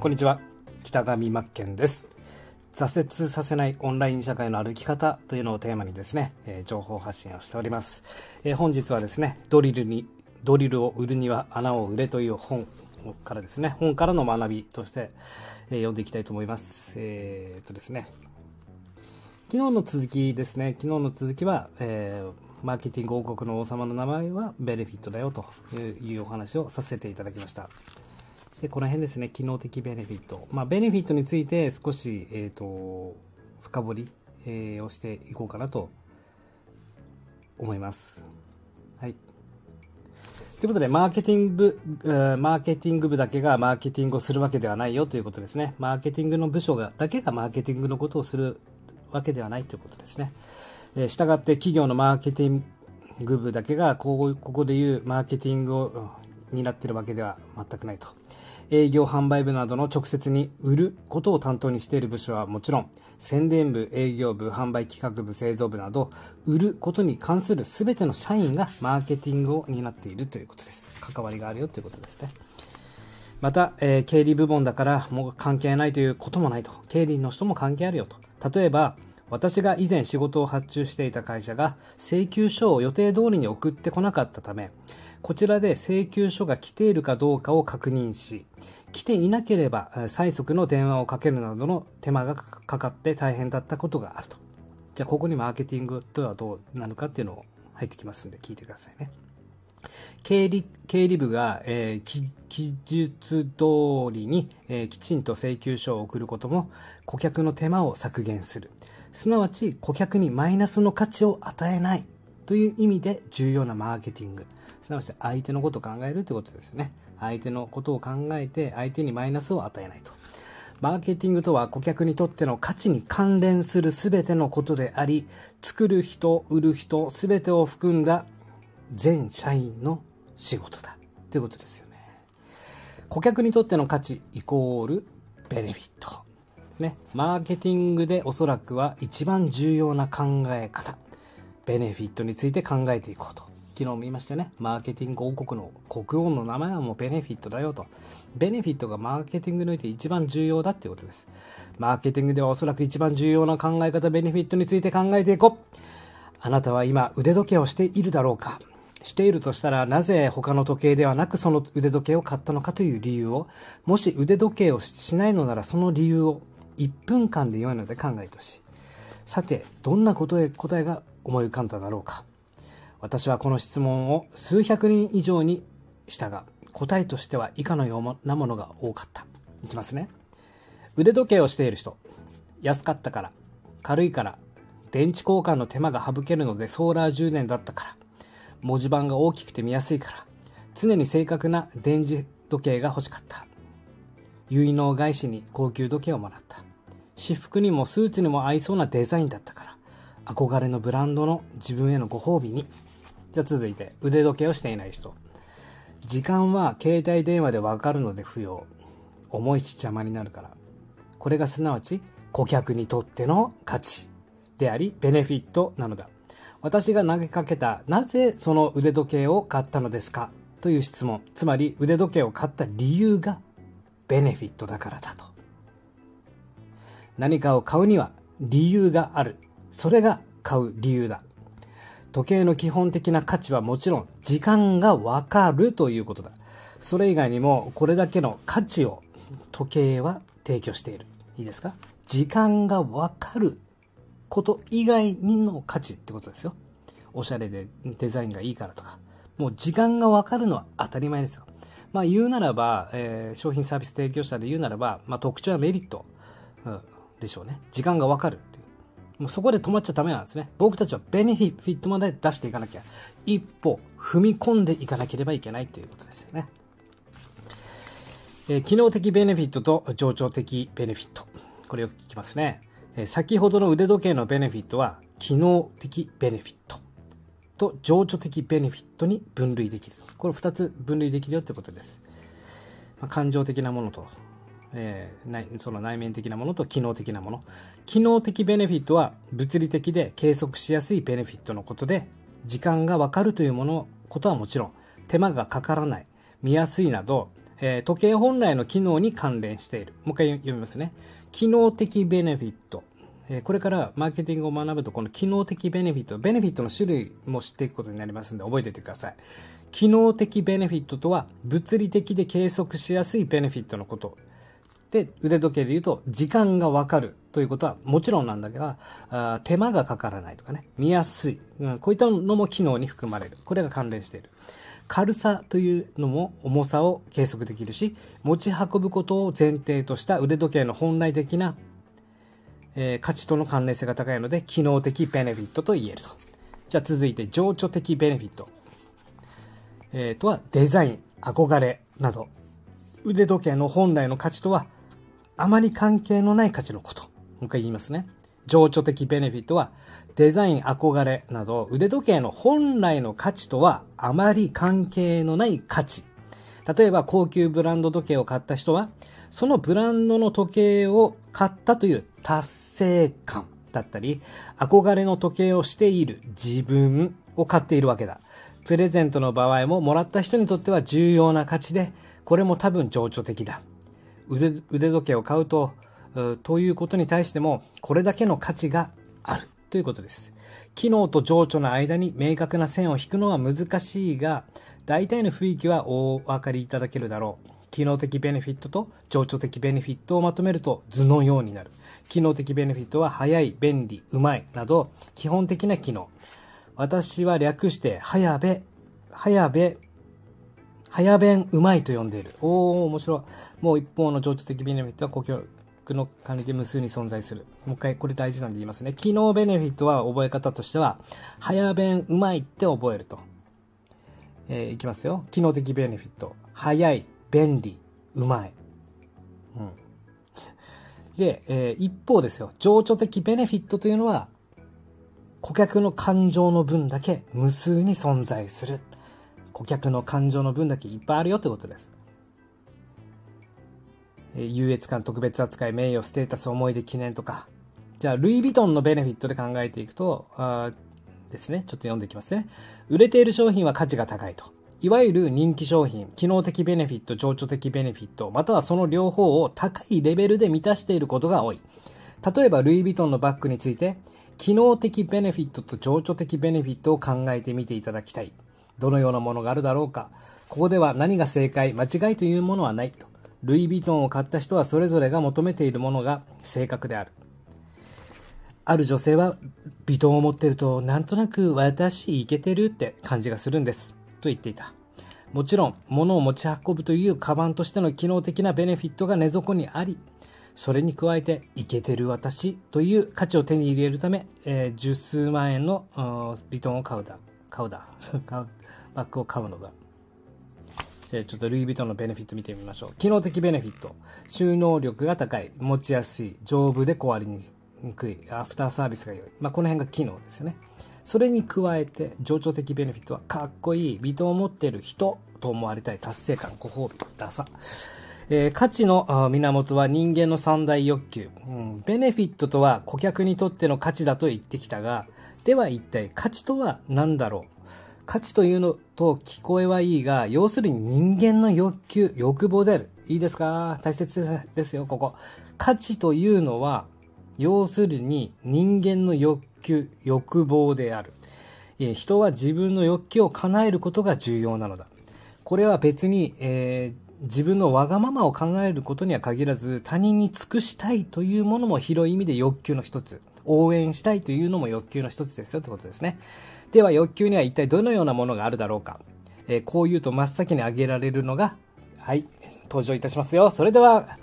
こんにちは。北上真剣です。挫折させないオンライン社会の歩き方というのをテーマにですね、え、情報発信をしております、え、本日はですねドリルにドリルを売るには穴を売れという本からですね本からの学びとして、えー、読んでいきたいと思います。えー、っとですね。昨日の続きですね。昨日の続きは、えーマーケティング王国の王様の名前はベネフィットだよというお話をさせていただきました。で、この辺ですね、機能的ベネフィット。まあ、ベネフィットについて少し、えっ、ー、と、深掘り、えー、をしていこうかなと思います。はい。ということで、マーケティング部、マーケティング部だけがマーケティングをするわけではないよということですね。マーケティングの部署がだけがマーケティングのことをするわけではないということですね。えー、従って企業のマーケティング部だけがここここでいうマーケティングを担っているわけでは全くないと。営業販売部などの直接に売ることを担当にしている部署はもちろん、宣伝部、営業部、販売企画部、製造部など、売ることに関する全ての社員がマーケティングを担っているということです。関わりがあるよということですね。また、えー、経理部門だからもう関係ないということもないと。経理の人も関係あるよと。例えば、私が以前仕事を発注していた会社が請求書を予定通りに送ってこなかったため、こちらで請求書が来ているかどうかを確認し、来ていなければ最速の電話をかけるなどの手間がかかって大変だったことがあると。じゃあここにマーケティングとはどうなるかっていうのを入ってきますんで聞いてくださいね。経理経理部が、えー、記述通りに、えー、きちんと請求書を送ることも顧客の手間を削減する。すなわち顧客にマイナスの価値を与えないという意味で重要なマーケティング。すなわち相手のことを考えるということですね。相手のことを考えて相手にマイナスを与えないと。マーケティングとは顧客にとっての価値に関連する全てのことであり、作る人、売る人、全てを含んだ全社員の仕事だ。ということですよね。顧客にとっての価値イコールベネフィット。ね。マーケティングでおそらくは一番重要な考え方。ベネフィットについて考えていこうと。昨日も言いましたね。マーケティング王国の国王の名前はもうベネフィットだよと。ベネフィットがマーケティングにおいて一番重要だっていうことです。マーケティングではおそらく一番重要な考え方、ベネフィットについて考えていこう。あなたは今腕時計をしているだろうかしているとしたら、なぜ他の時計ではなくその腕時計を買ったのかという理由を、もし腕時計をしないのならその理由を1分間で良いので考えてほしい。さて、どんなことへ答えが思い浮かんだだろうか。私はこの質問を数百人以上にしたが、答えとしては以下のようなものが多かった。いきますね。腕時計をしている人。安かったから。軽いから。電池交換の手間が省けるのでソーラー充電だったから。文字盤が大きくて見やすいから。常に正確な電磁時計が欲しかった。結納返しに高級時計をもらった。私服にもスーツにも合いそうなデザインだったから。憧れのブランドの自分へのご褒美にじゃあ続いて、腕時計をしていない人。時間は携帯電話でわかるので不要。重いし邪魔になるから。これがすなわち顧客にとっての価値であり、ベネフィットなのだ。私が投げかけた、なぜその腕時計を買ったのですか？という質問。つまり腕時計を買った理由がベネフィットだからだと。何かを買うには理由がある。それが買う理由だ。時計の基本的な価値はもちろん時間がわかるということだ。それ以外にもこれだけの価値を時計は提供している。いいですか？時間がわかること以外にの価値ってことですよ。おしゃれでデザインがいいからとか。もう時間がわかるのは当たり前ですよ。まあ言うならば、えー、商品サービス提供者で言うならば、まあ特徴やメリット、うん、でしょうね。時間がわかるって。もうそこで止まっちゃダメなんですね。僕たちはベネフィットまで出していかなきゃ、一歩踏み込んでいかなければいけないということですよね。えー、機能的ベネフィットと情緒的ベネフィット。これよく聞きますね。えー、先ほどの腕時計のベネフィットは、機能的ベネフィットと情緒的ベネフィットに分類できる。これ2つ分類できるよということです。まあ、感情的なものとえー、その内面的なものと機能的なもの。機能的ベネフィットは物理的で計測しやすいベネフィットのことで、時間がわかるというもの、ことはもちろん、手間がかからない、見やすいなど、えー、時計本来の機能に関連している。もう一回読みますね。機能的ベネフィット。えー、これからマーケティングを学ぶと、この機能的ベネフィット、ベネフィットの種類も知っていくことになりますので、覚えていてください。機能的ベネフィットとは、物理的で計測しやすいベネフィットのこと。で、腕時計で言うと、時間がわかるということはもちろんなんだけど、あ手間がかからないとかね、見やすい、うん。こういったのも機能に含まれる。これが関連している。軽さというのも重さを計測できるし、持ち運ぶことを前提とした腕時計の本来的な、えー、価値との関連性が高いので、機能的ベネフィットと言えると。じゃあ続いて、情緒的ベネフィット。えー、とは、デザイン、憧れなど、腕時計の本来の価値とは、あまり関係のない価値のこと。もう一回言いますね。情緒的ベネフィットは、デザイン、憧れなど腕時計の本来の価値とはあまり関係のない価値。例えば高級ブランド時計を買った人は、そのブランドの時計を買ったという達成感だったり、憧れの時計をしている自分を買っているわけだ。プレゼントの場合ももらった人にとっては重要な価値で、これも多分情緒的だ。腕腕時計を買うと、ということに対しても、これだけの価値がある。ということです。機能と情緒の間に明確な線を引くのは難しいが、大体の雰囲気はお分かりいただけるだろう。機能的ベネフィットと情緒的ベネフィットをまとめると図のようになる。機能的ベネフィットは早い、便利、うまいなど基本的な機能。私は略して、早べ、早べ、早弁うまいと呼んでいる。おー、面白い。もう一方の情緒的ベネフィットは故郷、の管理で無数に存在する。もう一回これ大事なんで言いますね。機能ベネフィットは覚え方としては、早弁うまいって覚えると。えー、いきますよ。機能的ベネフィット。早い、便利、うまい。うん。で、えー、一方ですよ。情緒的ベネフィットというのは、顧客の感情の分だけ無数に存在する。顧客の感情の分だけいっぱいあるよということです。優越感、特別扱い、名誉、ステータス、思い出、記念とか。じゃあ、ルイ・ヴィトンのベネフィットで考えていくと、あですね。ちょっと読んでいきますね。売れている商品は価値が高いと。いわゆる人気商品、機能的ベネフィット、情緒的ベネフィット、またはその両方を高いレベルで満たしていることが多い。例えば、ルイ・ヴィトンのバッグについて、機能的ベネフィットと情緒的ベネフィットを考えてみていただきたい。どのようなものがあるだろうか。ここでは何が正解、間違いというものはないと。ルイ・ヴィトンを買った人はそれぞれが求めているものが正確である。ある女性は、ヴィトンを持ってると、なんとなく私いけてるって感じがするんです。と言っていた。もちろん、物を持ち運ぶというカバンとしての機能的なベネフィットが根底にあり、それに加えて、いけてる私という価値を手に入れるため、えー、十数万円のヴィトンを買うだ。買うだ。買う。バッグを買うのだ。じゃあちょっとルイ・ヴィトンのベネフィット見てみましょう。機能的ベネフィット。収納力が高い、持ちやすい、丈夫で壊れにくい、アフターサービスが良い。まあ、この辺が機能ですよね。それに加えて、情緒的ベネフィットは、かっこいい、ヴィトンを持っている人と思われたい達成感、ご褒美、ダサ。えー、価値の源は人間の三大欲求、うん。ベネフィットとは顧客にとっての価値だと言ってきたが、では一体価値とは何だろう？価値というのと聞こえはいいが、要するに人間の欲求、欲望である。いいですか？大切ですよ、ここ。価値というのは、要するに人間の欲求、欲望である。人は自分の欲求を叶えることが重要なのだ。これは別に、えー、自分のわがままを考えることには限らず、他人に尽くしたいというものも広い意味で欲求の一つ。応援したいというのも欲求の一つですよってことですね。では欲求には一体どのようなものがあるだろうか。えー、こう言うと真っ先に挙げられるのが、はい、登場いたしますよ。それでは、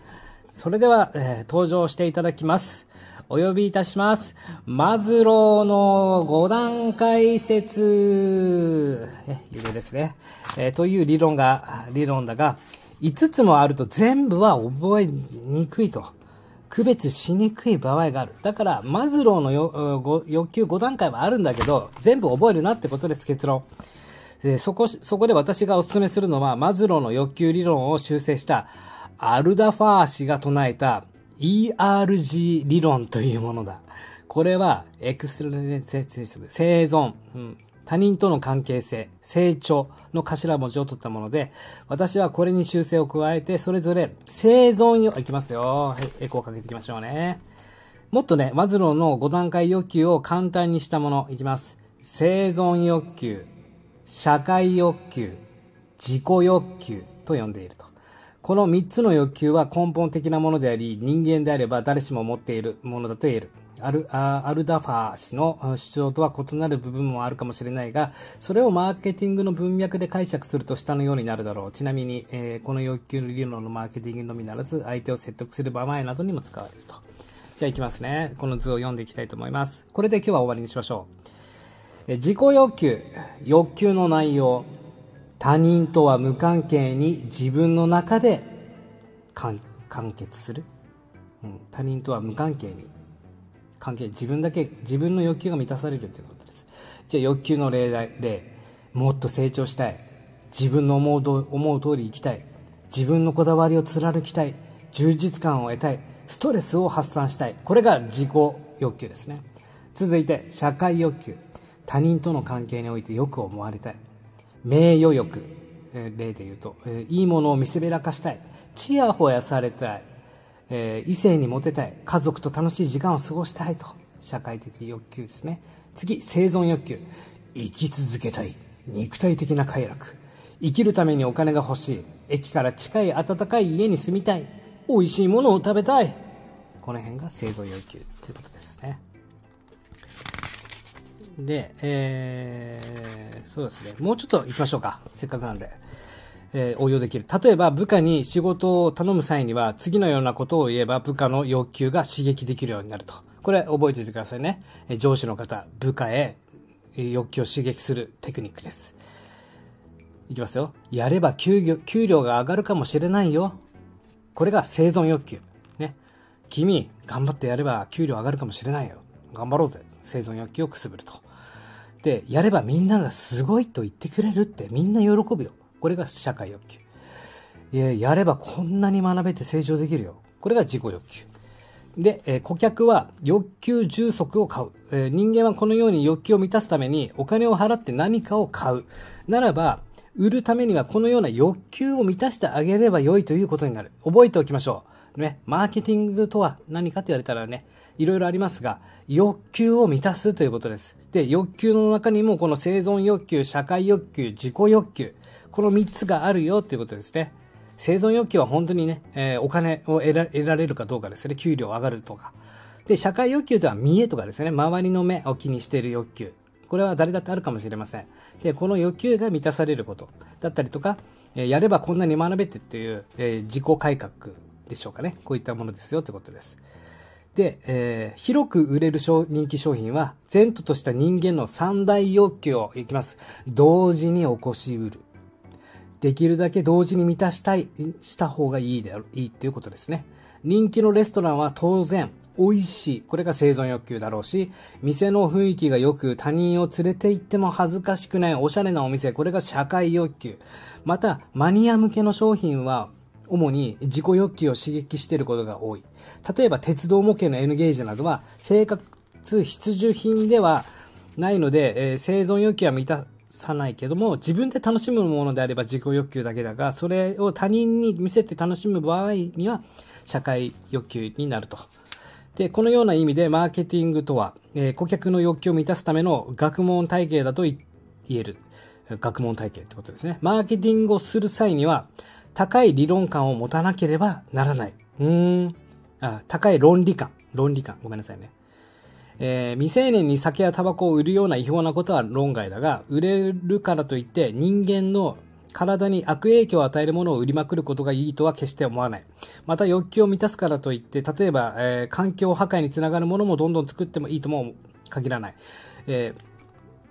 それでは、えー、登場していただきます。お呼びいたします。マズローの5段階説、え、有名ですね。えー、という理論が、理論だが、5つもあると全部は覚えにくいと。区別しにくい場合がある。だから、マズローの欲求5段階はあるんだけど、全部覚えるなってことです、結論。でそこ、そこで私がお勧めするのは、マズローの欲求理論を修正したアルダファー氏が唱えた ERG 理論というものだ。これは、エクストラセ生存、うん、他人との関係性、成長の頭文字を取ったもので、私はこれに修正を加えて、それぞれ生存よ、いきますよ。はい、エコーかけていきましょうね。もっとね、マズローの5段階欲求を簡単にしたもの、いきます。生存欲求、社会欲求、自己欲求と呼んでいると。この3つの欲求は根本的なものであり、人間であれば誰しも持っているものだと言える。アルアルダファー氏の主張とは異なる部分もあるかもしれないが、それをマーケティングの文脈で解釈すると下のようになるだろう。ちなみに、えー、この欲求の理論のマーケティングのみならず、相手を説得する場合などにも使われると。じゃあ行きますね。この図を読んでいきたいと思います。これで今日は終わりにしましょう。え自己欲求、欲求の内容、他人とは無関係に自分の中で完結する、うん、他人とは無関係に関係自分だけ自分の欲求が満たされるということです。じゃあ欲求の例例もっと成長したい。自分の思う思う通り生きたい。自分のこだわりを貫きたい。充実感を得たい。ストレスを発散したい。これが自己欲求ですね。続いて社会欲求。他人との関係においてよく思われたい。名誉欲、例で言うと、いいものを見せびらかしたい。ちやほやされたい。えー、異性にモテたい家族と楽しい時間を過ごしたいと社会的欲求ですね。次生存欲求。生き続けたい。肉体的な快楽。生きるためにお金が欲しい。駅から近い暖かい家に住みたい。美味しいものを食べたい。この辺が生存欲求ということですね。で、えー、そうですね。もうちょっと行きましょうか。せっかくなんで。えー、応用できる。例えば部下に仕事を頼む際には次のようなことを言えば部下の要求が刺激できるようになると。これ覚えておいてくださいね。え上司の方、部下へ欲求を刺激するテクニックです。いきますよ。やれば給料給料が上がるかもしれないよ。これが生存欲求。ね。君、頑張ってやれば給料上がるかもしれないよ。頑張ろうぜ。生存欲求をくすぶると。で、やればみんながすごいと言ってくれるってみんな喜ぶよ。これが社会欲求。いや、やればこんなに学べて成長できるよ。これが自己欲求。で、えー、顧客は欲求充足を買う、えー、人間はこのように欲求を満たすためにお金を払って何かを買う。ならば、売るためにはこのような欲求を満たしてあげれば良いということになる。覚えておきましょう。ね、マーケティングとは何かと言われたらね、いろいろありますが、欲求を満たすということです。で、欲求の中にもこの生存欲求、社会欲求、自己欲求、この3つがあるよっていうことですね。生存欲求は本当にね、えー、お金を得られるかどうかですね。給料上がるとか。で、社会欲求とは見栄とかですね。周りの目を気にしている欲求。これは誰だってあるかもしれません。で、この欲求が満たされることだったりとか、え、やればこんなに学べてっていう、えー、自己改革でしょうかね。こういったものですよってことです。で、えー、広く売れる人気商品は、前途とした人間の三大欲求をいきます。同時に起こしうる。できるだけ同時に満たしたい、した方がいいである、いいっていうことですね。人気のレストランは当然、美味しい。これが生存欲求だろうし、店の雰囲気が良く、他人を連れて行っても恥ずかしくないおしゃれなお店。これが社会欲求。また、マニア向けの商品は、主に自己欲求を刺激していることが多い。例えば、鉄道模型の N ゲージなどは、生活必需品ではないので、えー、生存欲求は満たさないけども、自分で楽しむものであれば自己欲求だけだが、それを他人に見せて楽しむ場合には、社会欲求になると。で、このような意味で、マーケティングとは、えー、顧客の欲求を満たすための学問体系だと言える。学問体系ってことですね。マーケティングをする際には、高い理論感を持たなければならない。うーん。あ、高い論理観。論理観。ごめんなさいね。えー、未成年に酒やタバコを売るような違法なことは論外だが、売れるからといって人間の体に悪影響を与えるものを売りまくることがいいとは決して思わない。また欲求を満たすからといって、例えば、えー、環境破壊につながるものもどんどん作ってもいいとも限らない。えー、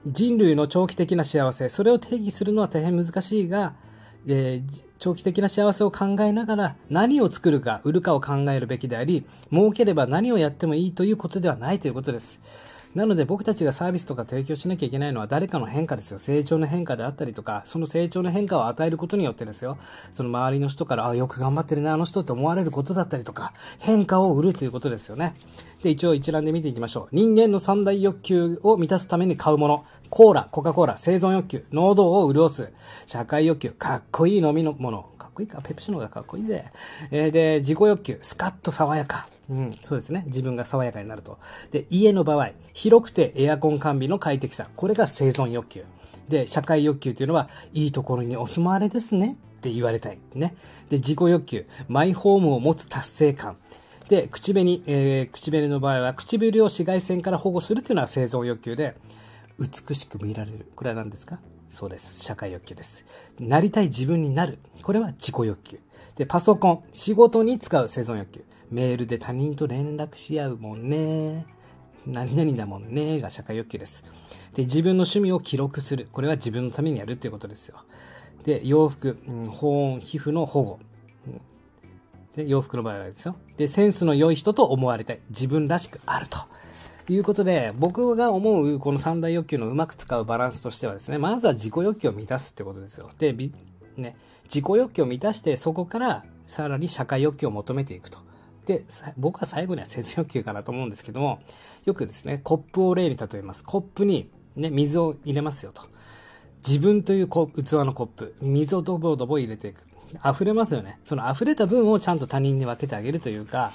人類の長期的な幸せ、それを定義するのは大変難しいが、えー、長期的な幸せを考えながら何を作るか、売るかを考えるべきであり、儲ければ何をやってもいいということではないということです。なので僕たちがサービスとか提供しなきゃいけないのは誰かの変化ですよ。成長の変化であったりとか、その成長の変化を与えることによってですよ。その周りの人から、あ、よく頑張ってるね、あの人って思われることだったりとか、変化を売るということですよね。で、一応一覧で見ていきましょう。人間の三大欲求を満たすために買うもの。コーラ、コカ・コーラ、生存欲求、喉を潤す、社会欲求、かっこいい飲み物、かっこいいか、ペプシの方がかっこいいぜ。えー、で、自己欲求、スカッと爽やか。うん、そうですね。自分が爽やかになると。で、家の場合、広くてエアコン完備の快適さ。これが生存欲求。で、社会欲求というのは、いいところにお住まわれですねって言われたい。ね。で、自己欲求、マイホームを持つ達成感。で、口紅、えー、口紅の場合は、唇を紫外線から保護するというのは生存欲求で、美しく見られる。これは何ですか？そうです。社会欲求です。なりたい自分になる。これは自己欲求。で、パソコン、仕事に使う生存欲求。メールで他人と連絡し合うもんね。何々だもんね。が社会欲求です。で、自分の趣味を記録する。これは自分のためにやるっていうことですよ。で、洋服、うん、保温、皮膚の保護。で、洋服の場合はですよ。で、センスの良い人と思われたい。自分らしくあると。いうことで、僕が思うこの三大欲求のうまく使うバランスとしてはですね、まずは自己欲求を満たすってことですよ。で、ね、自己欲求を満たして、そこからさらに社会欲求を求めていくと。で、僕は最後には生存欲求かなと思うんですけども、よくですね、コップを例に例えます。コップにね、水を入れますよと。自分という器のコップ、水をドボドボ入れていく。溢れますよね。その溢れた分をちゃんと他人に分けてあげるというか、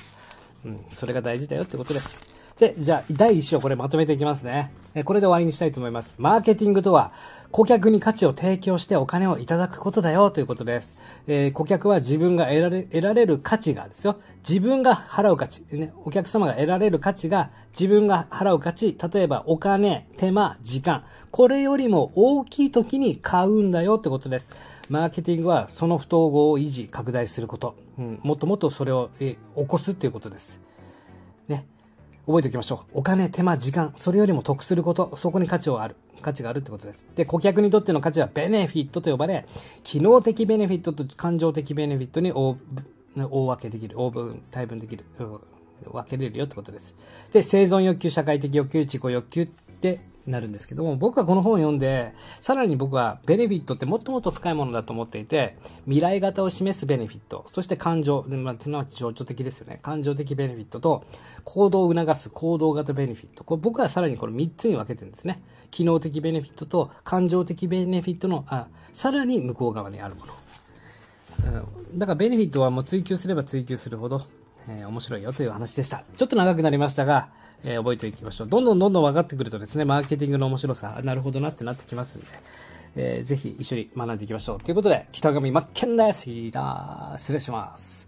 うん、それが大事だよってことです。で、じゃあ、第1章これまとめていきますね。これで終わりにしたいと思います。マーケティングとは、顧客に価値を提供してお金をいただくことだよということです。えー、顧客は自分が得られ得られる価値がですよ。自分が払う価値、ね。お客様が得られる価値が自分が払う価値、例えばお金、手間、時間。これよりも大きい時に買うんだよってことです。マーケティングはその不統合を維持、拡大すること。うん、もっともっとそれを、え起こすっていうことです。ね。覚えておきましょう。お金、手間、時間、それよりも得すること、そこに価値がある。価値があるってことです。で、顧客にとっての価値はベネフィットと呼ばれ、機能的ベネフィットと感情的ベネフィットに大大分けできる、大分、大分できる、分けれるよってことです。で、生存欲求、社会的欲求、自己欲求ってなるんですけども、僕はこの本を読んで、さらに僕はベネフィットってもっともっと深いものだと思っていて、未来型を示すベネフィット、そして感情、まあ、すなわち情緒的ですよね。感情的ベネフィットと、行動を促す行動型ベネフィット。これ僕はさらにこれ3つに分けてるんですね。機能的ベネフィットと感情的ベネフィットの、あ、さらに向こう側にあるもの。だからベネフィットはもう追求すれば追求するほど、えー、面白いよという話でした。ちょっと長くなりましたが、えー、覚えていきましょう。どんどんどんどん分かってくるとですね、マーケティングの面白さ、なるほどなってなってきますんで、えー、ぜひ一緒に学んでいきましょう。ということで、北上真剣です。失礼します。